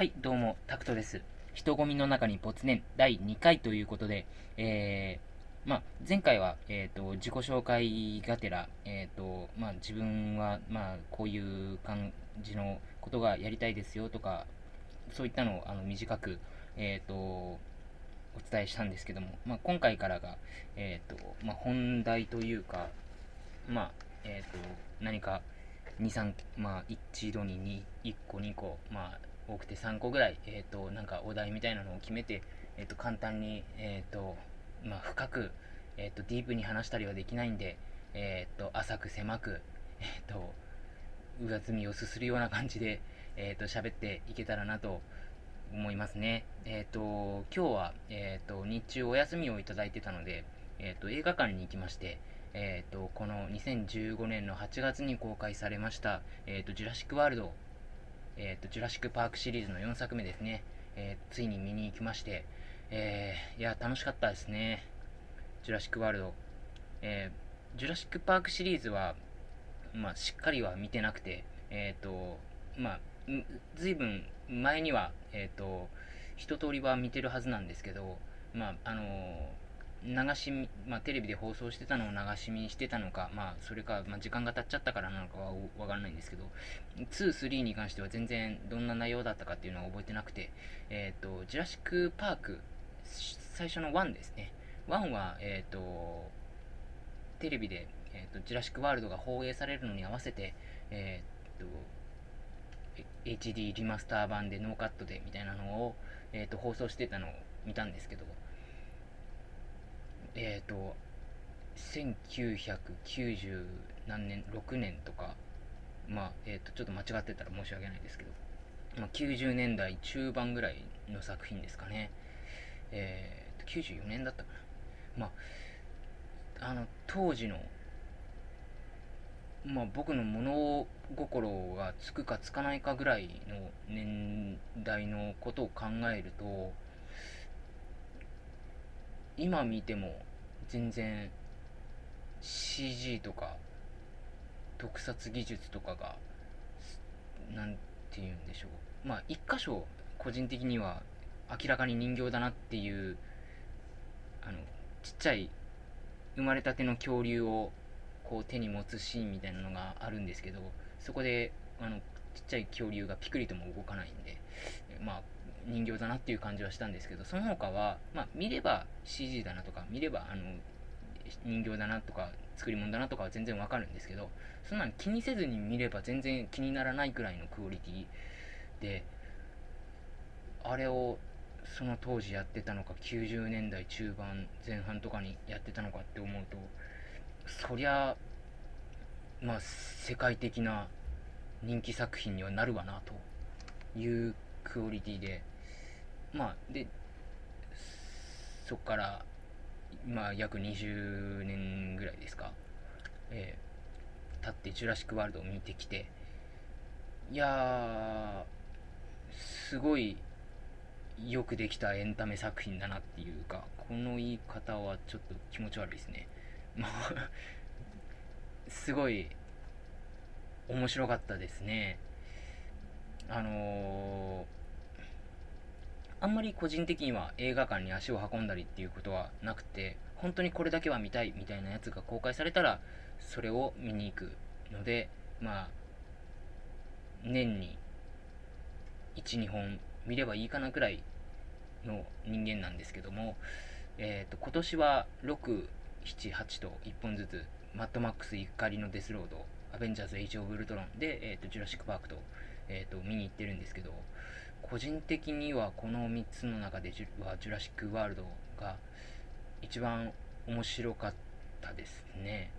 はい、どうも、タクトです。人混みの中に没年第2回ということで、えー、まあ、前回は、えっ、と、自己紹介がてら、えっ、と、まあ、自分は、まあ、こういう感じのことがやりたいですよとか、そういったのを、あの、短く、えっ、と、お伝えしたんですけども、まあ、今回からが、えっ、と、まあ、本題というか、まあ、えっ、と、何か、2、3、まあ、一度に2 1個、2個、まあ、多くて3個ぐらい、えっ、と、なんかお題みたいなのを決めて、えっ、と、簡単に、えっ、と、まあ、深く、えっ、と、ディープに話したりはできないんで、えっ、と、浅く狭く、えっ、と、上積みをすするような感じで、えっ、と、喋っていけたらなと思いますね。えっ、と、今日は、えっ、と、日中お休みをいただいてたので、えっ、と、映画館に行きまして、えっ、と、この2015年の8月に公開されました、えっ、と、ジュラシック・ワールド、えっ、と、ジュラシック・パークシリーズの4作目ですね、えーついに見に行きまして、えーいや、楽しかったですね。ジュラシック・ワールド。えージュラシック・パークシリーズは、まあ、しっかりは見てなくて、えっ、と、まあ、ずいぶん前には、えっ、と、一通りは見てるはずなんですけど、まあ、あの流し、まあ、テレビで放送してたのを流し見してたのか、まあ、それか、まあ、時間が経っちゃったからなのかはわからないんですけど、2、3に関しては全然どんな内容だったかっていうのは覚えてなくて、えっ、と、ジュラシック・パーク、最初の1ですね。1は、えっ、と、テレビで、えーと、ジュラシック・ワールドが放映されるのに合わせて、えっ、と、HD リマスター版でノーカットでみたいなのを、えー、と放送してたのを見たんですけど、えっ、と、1990何年、6年とか、まあ、えっ、と、ちょっと間違ってたら申し訳ないですけど、まあ、90年代中盤ぐらいの作品ですかね。えー、と、94年だったかな。まあ、あの、当時の、まあ、僕の物心がつくかつかないかぐらいの年代のことを考えると、今見ても全然 CG とか特撮技術とかがなんて言うんでしょう。まあ一箇所個人的には明らかに人形だなっていうあのちっちゃい生まれたての恐竜をこう手に持つシーンみたいなのがあるんですけどそこであのちっちゃい恐竜がピクリとも動かないんでまあ人形だなっていう感じはしたんですけどその他は、まあ、見れば CG だなとか見ればあの人形だなとか作り物だなとかは全然わかるんですけどそんなの気にせずに見れば全然気にならないくらいのクオリティであれをその当時やってたのか90年代中盤前半とかにやってたのかって思うとそりゃまあ世界的な人気作品にはなるわなというクオリティでまあでそっからまあ約20年ぐらいですか。えー、経ってジュラシック・ワールドを見てきていやすごいよくできたエンタメ作品だなっていうかこの言い方はちょっと気持ち悪いですね。まあすごい面白かったですね。あのーあんまり個人的には映画館に足を運んだりっていうことはなくて本当にこれだけは見たいみたいなやつが公開されたらそれを見に行くのでまあ年に12本見ればいいかなくらいの人間なんですけども、えー、と今年は678と1本ずつマッドマックス怒りのデスロードアベンジャーズ・エイジ・オブ・ウルトロンで、えー、とジュラシック・パークと,、えー、と見に行ってるんですけど個人的にはこの3つの中でジュはジュラシック・ワールドが一番面白かったですね。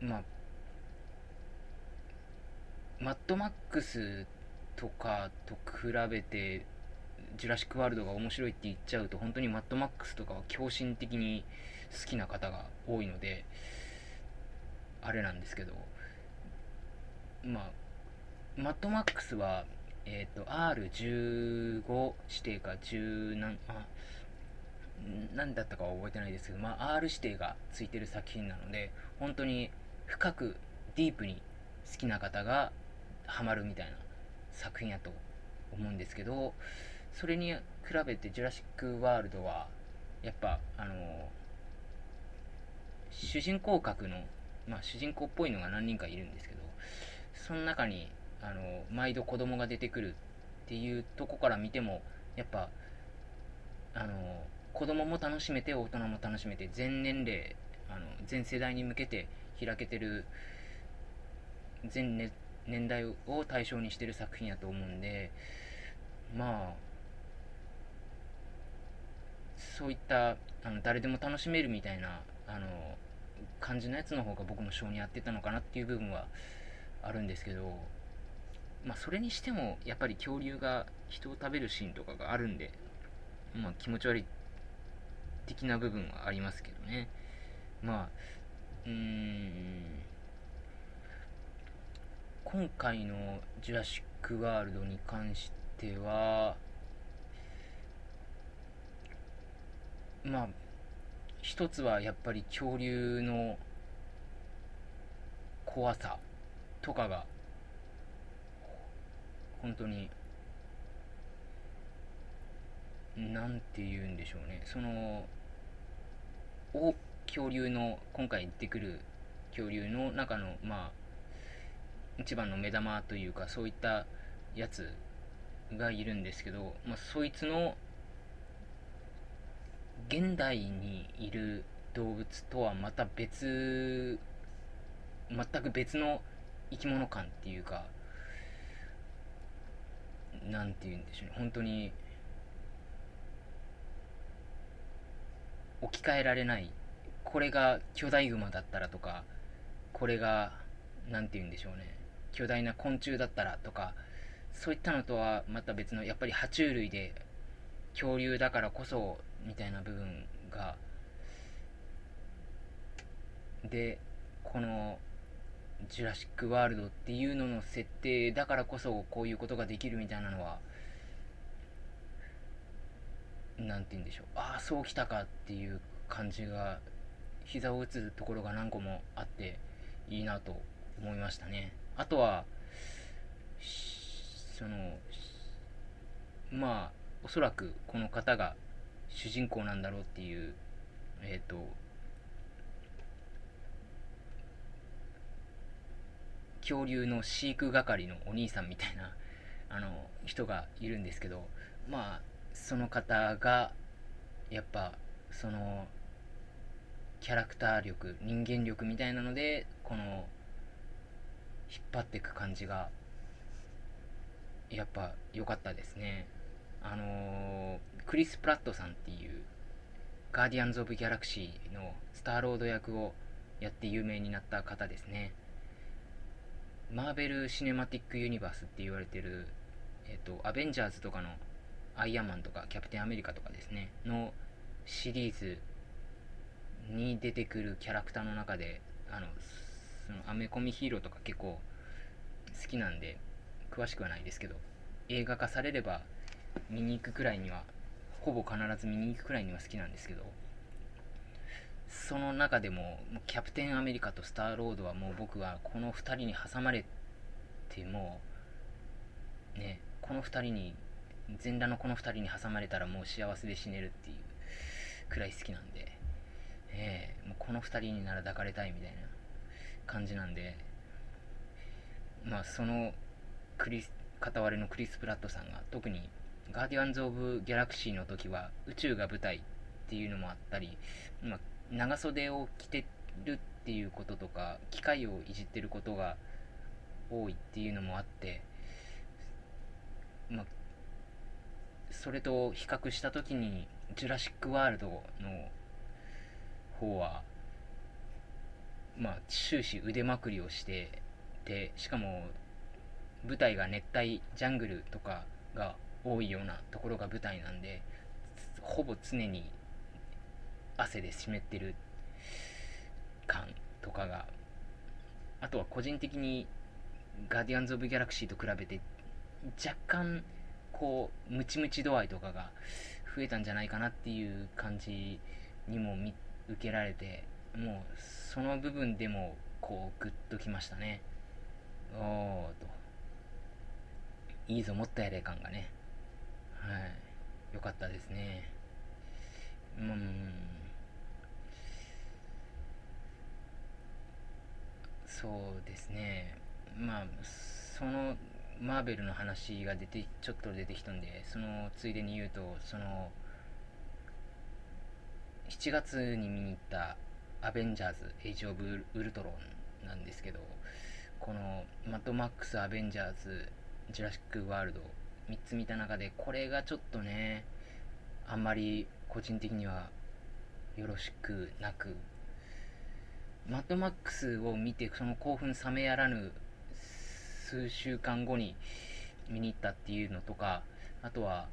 まあマッドマックスとかと比べてジュラシック・ワールドが面白いって言っちゃうと本当にマッドマックスとかは狂信的に好きな方が多いのであれなんですけどまあマッドマックスはえっ、と R15 指定か10何あ何だったかは覚えてないですけど、まあ、R 指定がついてる作品なので本当に深くディープに好きな方がハマるみたいな作品やと思うんですけどそれに比べてジュラシック・ワールドはやっぱあの主人公格の、まあ、主人公っぽいのが何人かいるんですけどその中にあの毎度子供が出てくるっていうとこから見てもやっぱあの子供も楽しめて大人も楽しめて全年齢あの全世代に向けて開けてる全、ね、年代を対象にしてる作品やと思うんでまあそういったあの誰でも楽しめるみたいなあの感じのやつの方が僕も性に合ってたのかなっていう部分はあるんですけどまあそれにしてもやっぱり恐竜が人を食べるシーンとかがあるんでまあ気持ち悪い的な部分はありますけどね。まあうーん。今回の「ジュラシック・ワールド」に関してはまあ一つはやっぱり恐竜の怖さとかが本当に。何て言うんでしょうね。その大恐竜の今回出てくる恐竜の中のまあ一番の目玉というかそういったやつがいるんですけど、まあ、そいつの現代にいる動物とはまた別全く別の生き物感っていうか何て言うんでしょうね。本当に置き換えられない。これが巨大グマだったらとかこれが何て言うんでしょうね。巨大な昆虫だったらとかそういったのとはまた別のやっぱり爬虫類で恐竜だからこそみたいな部分がでこの「ジュラシック・ワールド」っていうのの設定だからこそこういうことができるみたいなのは何て言うんでしょう。ああそうきたかっていう感じが膝を打つところが何個もあっていいなと思いましたね。あとはそのまあおそらくこの方が主人公なんだろうっていうえっ、ー、と恐竜の飼育係のお兄さんみたいな あの人がいるんですけどまあその方がやっぱそのキャラクター力人間力みたいなのでこの引っ張っていく感じがやっぱ良かったですね。あの、クリス・プラットさんっていうガーディアンズ・オブ・ギャラクシーのスターロード役をやって有名になった方ですね。マーベル・シネマティック・ユニバースって言われてるえっ、とアベンジャーズとかのアイアンマンとかキャプテンアメリカとかですねのシリーズに出てくるキャラクターの中であのそのアメコミヒーローとか結構好きなんで詳しくはないですけど映画化されれば見に行くくらいにはほぼ必ず見に行くくらいには好きなんですけどその中でもキャプテンアメリカとスターロードはもう僕はこの2人に挟まれてもねこの2人に全裸のこの2人に挟まれたらもう幸せで死ねるっていうくらい好きなんで、えー、もうこの2人になら抱かれたいみたいな感じなんでまあそのクリス片割れのクリス・プラットさんが特にガーディアンズ・オブ・ギャラクシーの時は宇宙が舞台っていうのもあったり、まあ、長袖を着てるっていうこととか機械をいじってることが多いっていうのもあって、まあ、それと比較した時にジュラシック・ワールドの方はまあ終始腕まくりをしてでしかも舞台が熱帯ジャングルとかが多いようなところが舞台なんでほぼ常に汗で湿ってる感とかがあとは個人的にガーディアンズ・オブ・ギャラクシーと比べて若干こうムチムチ度合いとかが増えたんじゃないかなっていう感じにも受けられてもうその部分でもこうグッときましたね。おーと。いいぞもっとやれ感がね。はい。良かったですね。うん。そうですね。まあそのマーベルの話が出てちょっと出てきたんでそのついでに言うとその7月に見に行った「アベンジャーズ・エイジ・オブ・ウルトロン」なんですけどこのマッドマックス・アベンジャーズ・ジュラシック・ワールド3つ見た中でこれがちょっとねあんまり個人的にはよろしくなくマッドマックスを見てその興奮冷めやらぬ数週間後に見に行ったっていうのとかあとは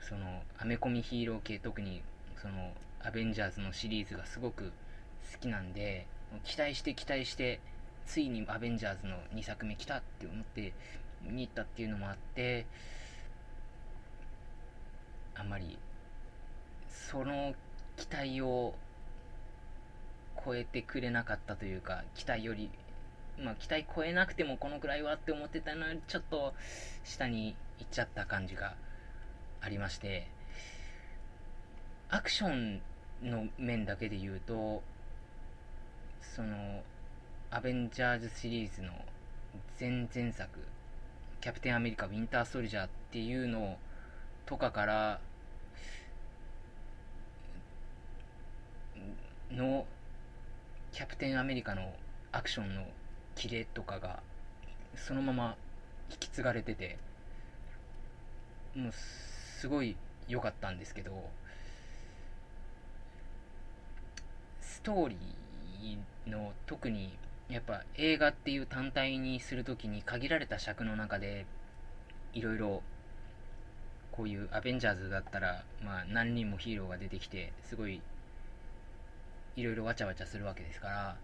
そのアメコミヒーロー系特にそのアベンジャーズのシリーズがすごく好きなんで期待して期待してついにアベンジャーズの2作目来たって思って見に行ったっていうのもあってあんまりその期待を超えてくれなかったというか期待よりまあ期待超えなくてもこのくらいはって思ってたのにちょっと下に行っちゃった感じがありましてアクションの面だけで言うとそのアベンジャーズシリーズの前々作キャプテンアメリカウィンターソルジャーっていうのとかからのキャプテンアメリカのアクションのキレとかがそのまま引き継がれててもうすごい良かったんですけどストーリーの特にやっぱ映画っていう単体にするときに限られた尺の中でいろいろこういうアベンジャーズだったら、まあ、何人もヒーローが出てきてすごいいろいろわちゃわちゃするわけですから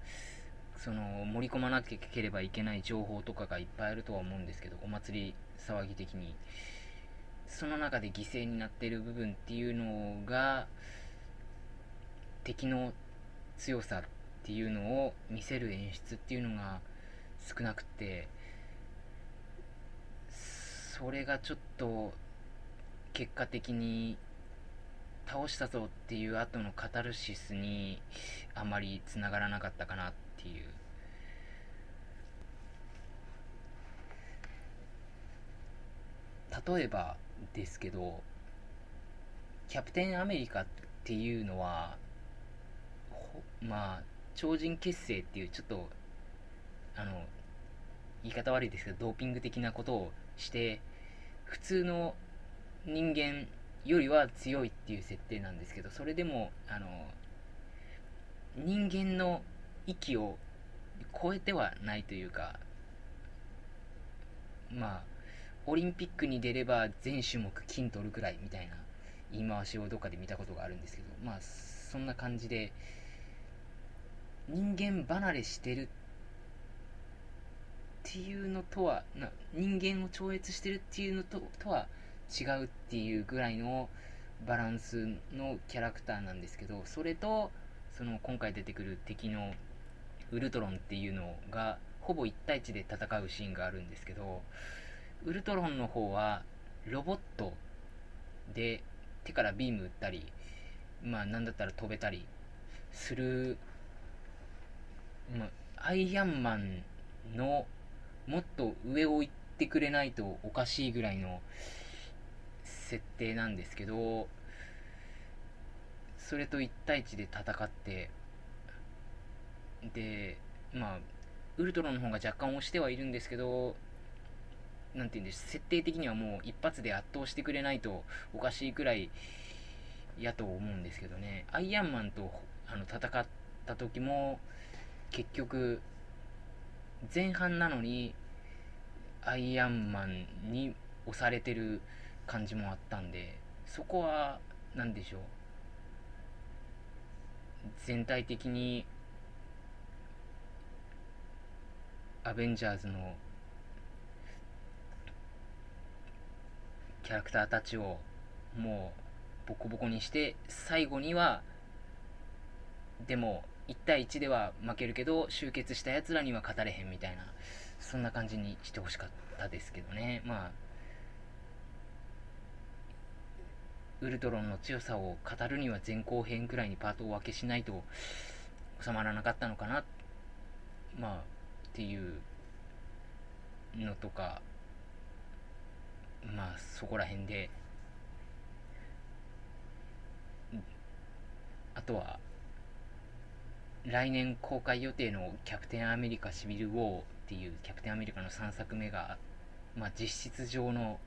その盛り込まなければいけない情報とかがいっぱいあるとは思うんですけどお祭り騒ぎ的に。その中で犠牲になっている部分っていうのが敵の強さっていうのを見せる演出っていうのが少なくてそれがちょっと結果的に倒したぞっていう後のカタルシスにあまりつながらなかったかなっていう。例えばですけどキャプテンアメリカっていうのはまあ超人結成っていうちょっとあの言い方悪いですけどドーピング的なことをして普通の人間よりは強いっていう設定なんですけどそれでもあの人間の域を超えてはないというかまあオリンピックに出れば全種目金取るくらいみたいな言い回しをどっかで見たことがあるんですけどまあそんな感じで人間離れしてるっていうのとはな人間を超越してるっていうのととは違うっていうぐらいのバランスのキャラクターなんですけどそれとその今回出てくる敵のウルトロンっていうのがほぼ1対1で戦うシーンがあるんですけどウルトロンの方はロボットで手からビーム撃ったりまあなんだったら飛べたりする、まあ、アイアンマンのもっと上を行ってくれないとおかしいぐらいの設定なんですけどそれと1対1で戦ってでまあウルトロンの方が若干押してはいるんですけどなんて言うんです設定的にはもう一発で圧倒してくれないとおかしいくらいやと思うんですけどね。アイアンマンとあの戦った時も結局前半なのにアイアンマンに押されてる感じもあったんでそこは何でしょう。全体的にアベンジャーズのキャラクターたちをもうボコボコにして最後にはでも1対1では負けるけど集結したやつらには勝たれへんみたいなそんな感じにしてほしかったですけどね。まあウルトロンの強さを語るには前後編くらいにパートを分けしないと収まらなかったのかな。まあっていうのとかまあそこら辺で。あとは来年公開予定の「キャプテンアメリカシビル・ウォー」っていうキャプテンアメリカの3作目が、まあ、実質上の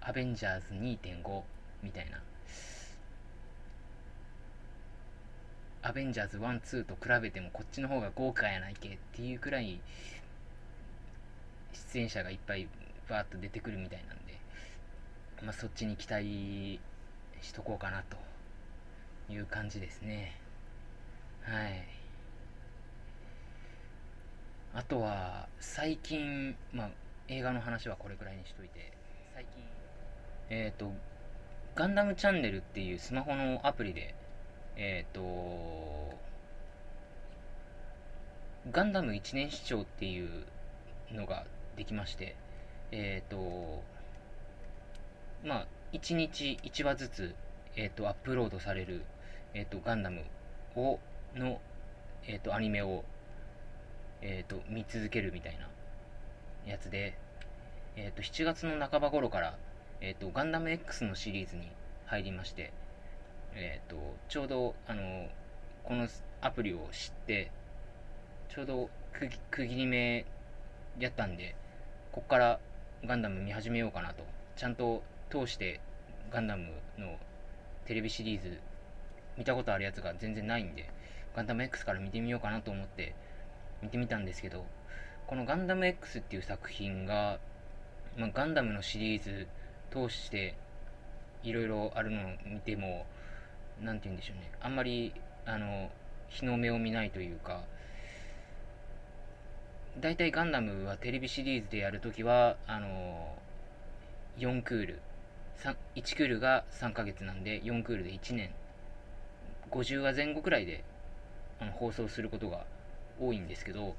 アベンジャーズ2.5みたいな。アベンジャーズ1、2と比べてもこっちの方が豪華やないけっていうくらい出演者がいっぱいバーッと出てくるみたいなんで、まあ、そっちに期待しとこうかなという感じですね。はい。あとは最近まあ映画の話はこれくらいにしといて。最近えっ、ー、とガンダムチャンネルっていうスマホのアプリで、えっ、ー、と、ガンダム一年視聴っていうのができまして、えっ、ー、と、まあ、1日1話ずつ、えっ、ー、と、アップロードされる、えっ、と、ガンダムを、の、えっ、と、アニメを、えっ、と、見続けるみたいなやつで、えっ、と、7月の半ば頃から、えっ、ー、と、ガンダム X のシリーズに入りまして、えっ、ー、と、ちょうど、あの、このアプリを知って、ちょうど区切り目やったんで、こっからガンダム見始めようかなと。ちゃんと通してガンダムのテレビシリーズ見たことあるやつが全然ないんで、ガンダム X から見てみようかなと思って見てみたんですけど、このガンダム X っていう作品が、まあ、ガンダムのシリーズ通していろいろあるのを見ても何て言うんでしょうね。あんまりあの日の目を見ないというか大体ガンダムはテレビシリーズでやるときはあの4クール。1クールが3ヶ月なんで4クールで1年。50話前後くらいであの放送することが多いんですけど、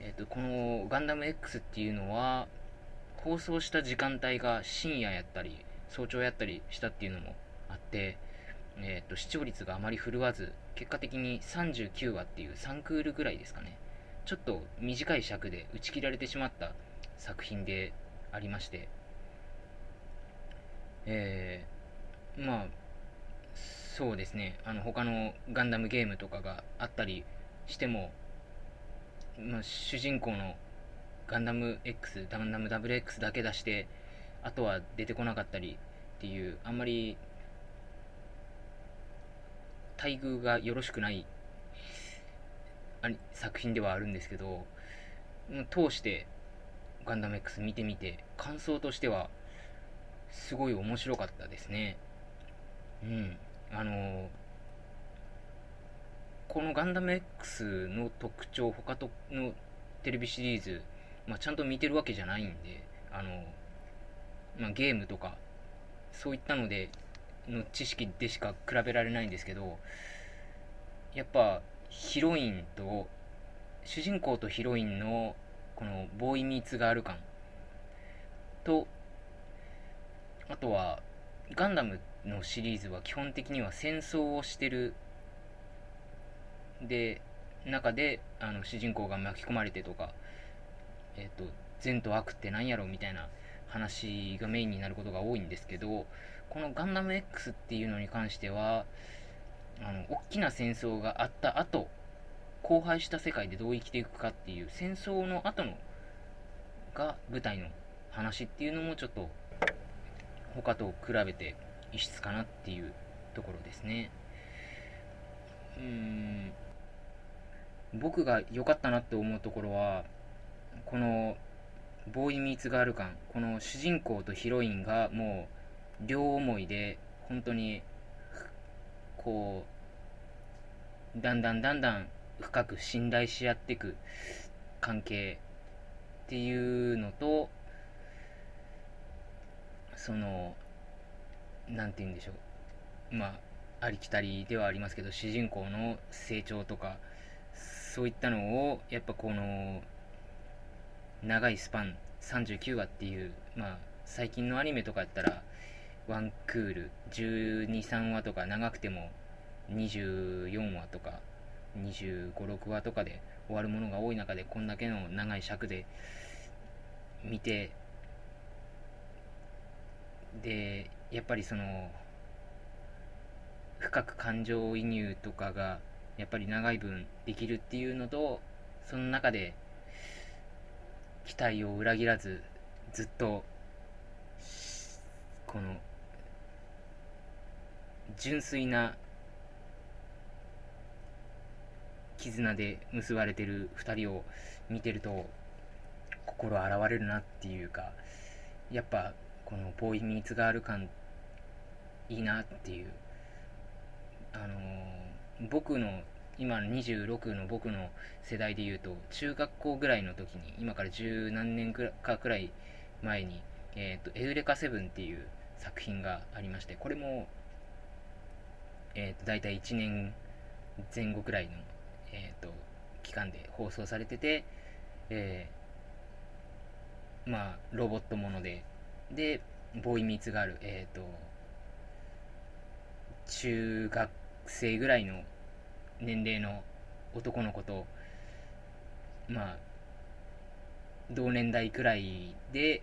えーとこのガンダム X っていうのは放送した時間帯が深夜やったり早朝やったりしたっていうのもあって、えーと、視聴率があまり振るわず結果的に39話っていう3クールぐらいですかね。ちょっと短い尺で打ち切られてしまった作品でありましてえー、まあそうですね。あの他のガンダムゲームとかがあったりしても、まあ、主人公のガンダム X、ガンダム WX だけ出して、あとは出てこなかったりっていう、あんまり待遇がよろしくない作品ではあるんですけど、通してガンダム X 見てみて、感想としては、すごい面白かったですね。うん。あのこのガンダム X の特徴、他とのテレビシリーズまあ、ちゃんと見てるわけじゃないんで、あの、まあ、ゲームとか、そういったので、の知識でしか比べられないんですけど、やっぱ、ヒロインと、主人公とヒロインの、この、ボーイミーツがある感。と、あとは、ガンダムのシリーズは基本的には戦争をしてる、で、中で、あの、主人公が巻き込まれてとか、えっ、ー、と、善と悪って何やろみたいな話がメインになることが多いんですけど、このガンダム X っていうのに関しては、あの、大きな戦争があった後、荒廃した世界でどう生きていくかっていう戦争の後のが舞台の話っていうのもちょっと他と比べて異質かなっていうところですね。うん僕が良かったなって思うところはこのボーイミーツガール感この主人公とヒロインがもう両思いで本当にこうだんだんだんだん深く信頼し合っていく関係っていうのとその何て言うんでしょう。まあありきたりではありますけど主人公の成長とかそういったのをやっぱこの長いスパン39話っていうまあ最近のアニメとかやったらワンクール123話とか長くても24話とか2 5 6話とかで終わるものが多い中でこんだけの長い尺で見てでやっぱりその深く感情移入とかがやっぱり長い分できるっていうのとその中で期待を裏切らずずっとこの純粋な絆で結ばれてる2人を見てると心洗われるなっていうかやっぱこのボーイミーツガール感いいなっていう。あのー、僕の今26の僕の世代で言うと中学校ぐらいの時に今から十何年かくらい前に、えーと、エウレカセブンっていう作品がありましてこれも、えーと、大体1年前後くらいの、えーと、期間で放送されてて、えー、まあロボットものででボーイミーツガールえっ、ー、と中学生ぐらいの年齢の男の子とまあ同年代くらいで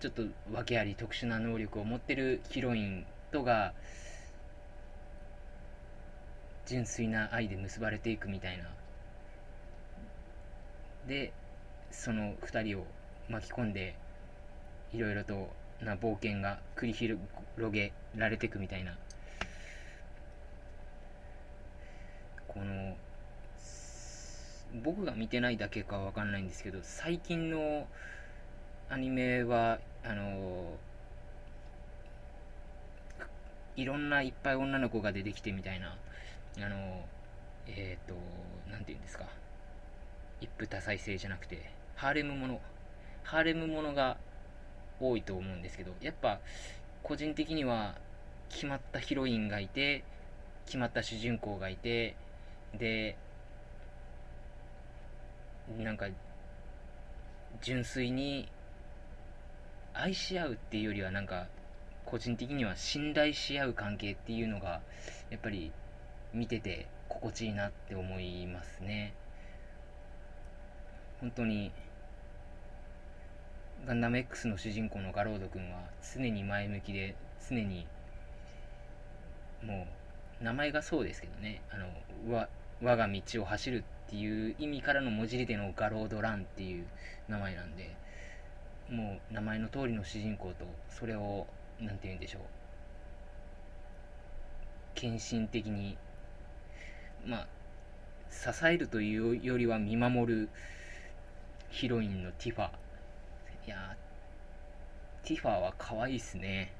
ちょっと訳あり特殊な能力を持ってるヒロインとが純粋な愛で結ばれていくみたいな。でその2人を巻き込んでいろいろとな冒険が繰り広げられていくみたいなこの僕が見てないだけかわかんないんですけど最近のアニメはあのいろんないっぱい女の子が出てきてみたいなあのえっ、ー、と何て言うんですか。一夫多妻制じゃなくてハーレムものハーレムものが多いと思うんですけどやっぱ個人的には決まったヒロインがいて決まった主人公がいてでなんか純粋に愛し合うっていうよりはなんか個人的には信頼し合う関係っていうのがやっぱり見てて心地いいなって思いますね。本当にガンダム X の主人公のガロード君は常に前向きで常にもう名前がそうですけどね。あのわ我が道を走るっていう意味からの文字りでのガロードランっていう名前なんでもう名前の通りの主人公とそれを何て言うんでしょう。献身的にまあ支えるというよりは見守るヒロインのティファ。いやティファは可愛いっすね。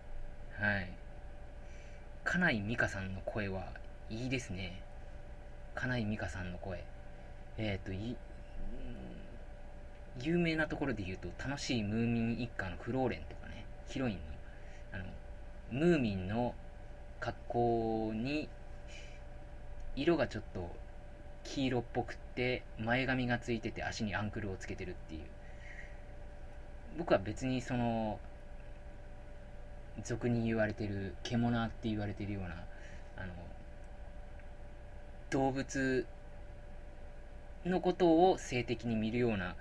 はい。金井美香さんの声はいいですね。金井美香さんの声。えっ、ー、とい有名なところで言うと楽しいムーミン一家のフローレンとかねヒロインのあのムーミンの格好に色がちょっと黄色っぽくって前髪がついてて足にアンクルをつけてるっていう。僕は別にその俗に言われてる獣って言われてるようなあの動物のことを性的に見るような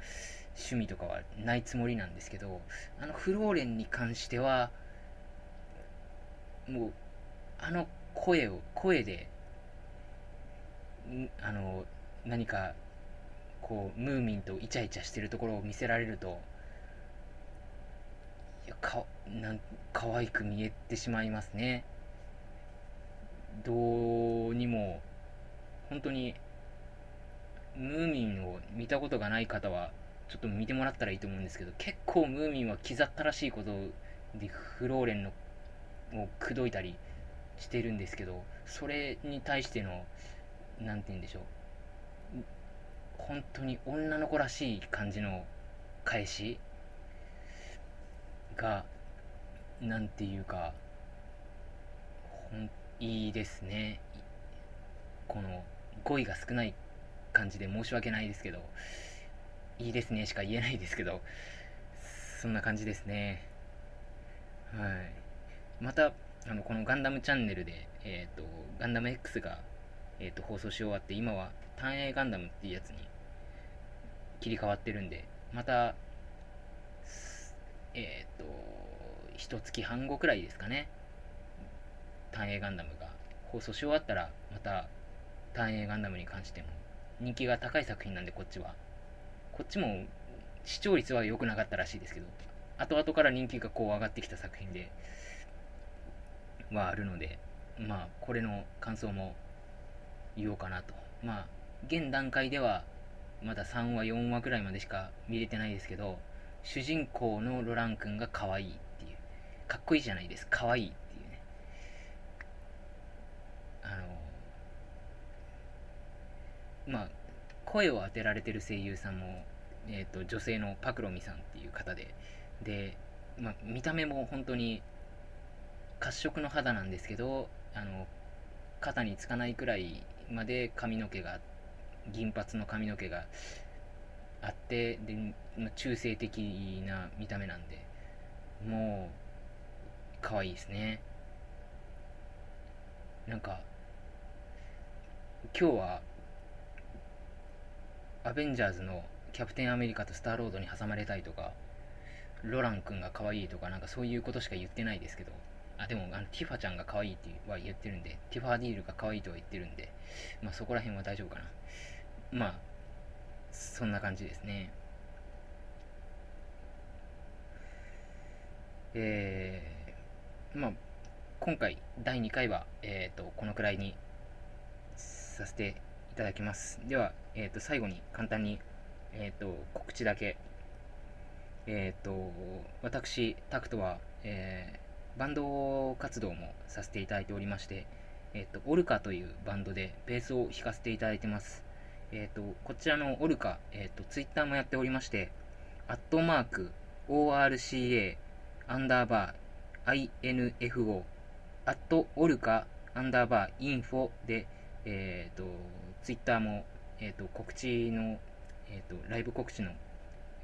趣味とかはないつもりなんですけどあのフローレンに関してはもうあの声を声であの何かこうムーミンとイチャイチャしてるところを見せられるといやかなん可愛く見えてしまいますね。どうにも本当にムーミンを見たことがない方はちょっと見てもらったらいいと思うんですけど結構ムーミンは気ざったらしいことでフローレンのを口説いたりしてるんですけどそれに対しての何て言うんでしょう。本当に女の子らしい感じの返しが何て言うかほんいいですね。この語彙が少ない感じで申し訳ないですけどいいですねしか言えないですけどそんな感じですね。はい。またあのこのガンダムチャンネルで、えーと、ガンダム X が、えーと、放送し終わって今は単影ガンダムっていうやつに切り替わってるんでまたえっ、ー、と一月半後くらいですかね。単影ガンダムが放送し終わったらまた単影ガンダムに関しても人気が高い作品なんでこっちは。こっちも視聴率は良くなかったらしいですけど後々から人気がこう上がってきた作品ではあるのでまあこれの感想も言おうかなと。まあ現段階ではまだ3話4話くらいまでしか見れてないですけど主人公のロラン君が可愛いっていう。かっこいいじゃないですか。可愛いっていうねあのまあ声を当てられてる声優さんも、えーと、女性のパクロミさんっていう方でで、まあ、見た目も本当に褐色の肌なんですけどあの肩につかないくらいまで髪の毛が銀髪の髪の毛があってで、中性的な見た目なんでもう可愛いですね。なんか今日はアベンジャーズのキャプテンアメリカとスターロードに挟まれたいとか、ロラン君が可愛いとか、なんかそういうことしか言ってないですけど、あ、でもあのティファちゃんが可愛いっては言ってるんで、ティファディールが可愛いとは言ってるんで、まあそこら辺は大丈夫かな。まあ、そんな感じですね。えー、まあ、今回第2回は、えっ、ー、と、このくらいにさせていただきます。では、え、ー、と、最後に簡単に、え、ー、と、告知だけ。えっ、と、私、タクトは、えバンド活動もさせていただいておりまして、えっ、と、オルカというバンドでベースを弾かせていただいてます。えっ、と、こちらのオルカ、えっ、と、ツイッターもやっておりまして、アットマーク、ORCA、アンダーバー、INFO、アットオルカ、アンダーバー、インフォで、えっ、と、ツイッターも、えーと、告知の、えーと、ライブ告知の、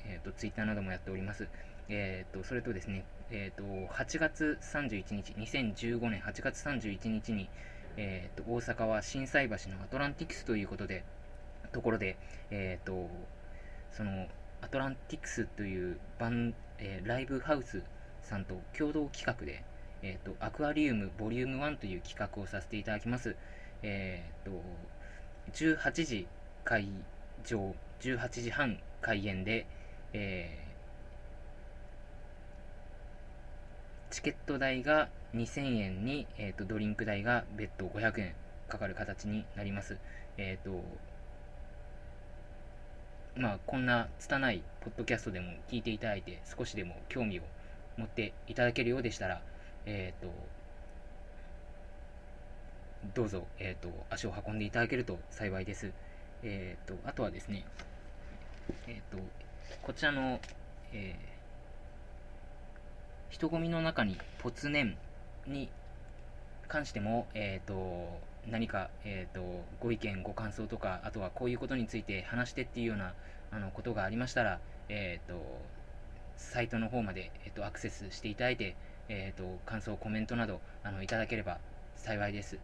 えーと、ツイッターなどもやっております。えー、とそれとですね、えー、と8月31日、2015年8月31日に、えー、と大阪は心斎橋のアトランティクスということで、ところで、えー、とそのアトランティクスというバン、えー、ライブハウスさんと共同企画で、えー、とアクアリウムボリューム1という企画をさせていただきます。えー、と18時開場、18時半開演で、えー、チケット代が2000円に、えーと、ドリンク代が別途500円かかる形になります。えっ、ー、と、まあ、こんな拙いポッドキャストでも聞いていただいて、少しでも興味を持っていただけるようでしたら、えっ、ー、と、どうぞ、えーと、足を運んでいただけると幸いです。えーと、あとはですね、えーと、こちらの、えー、人混みの中にポツネンに関しても、えー、と何か、えー、とご意見、ご感想とか、あとはこういうことについて話してっていうようなあのことがありましたら、えー、とサイトの方まで、えー、とアクセスしていただいて、えー、と感想、コメントなどあのいただければ幸いです。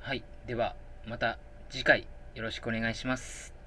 はい。では、また次回よろしくお願いします。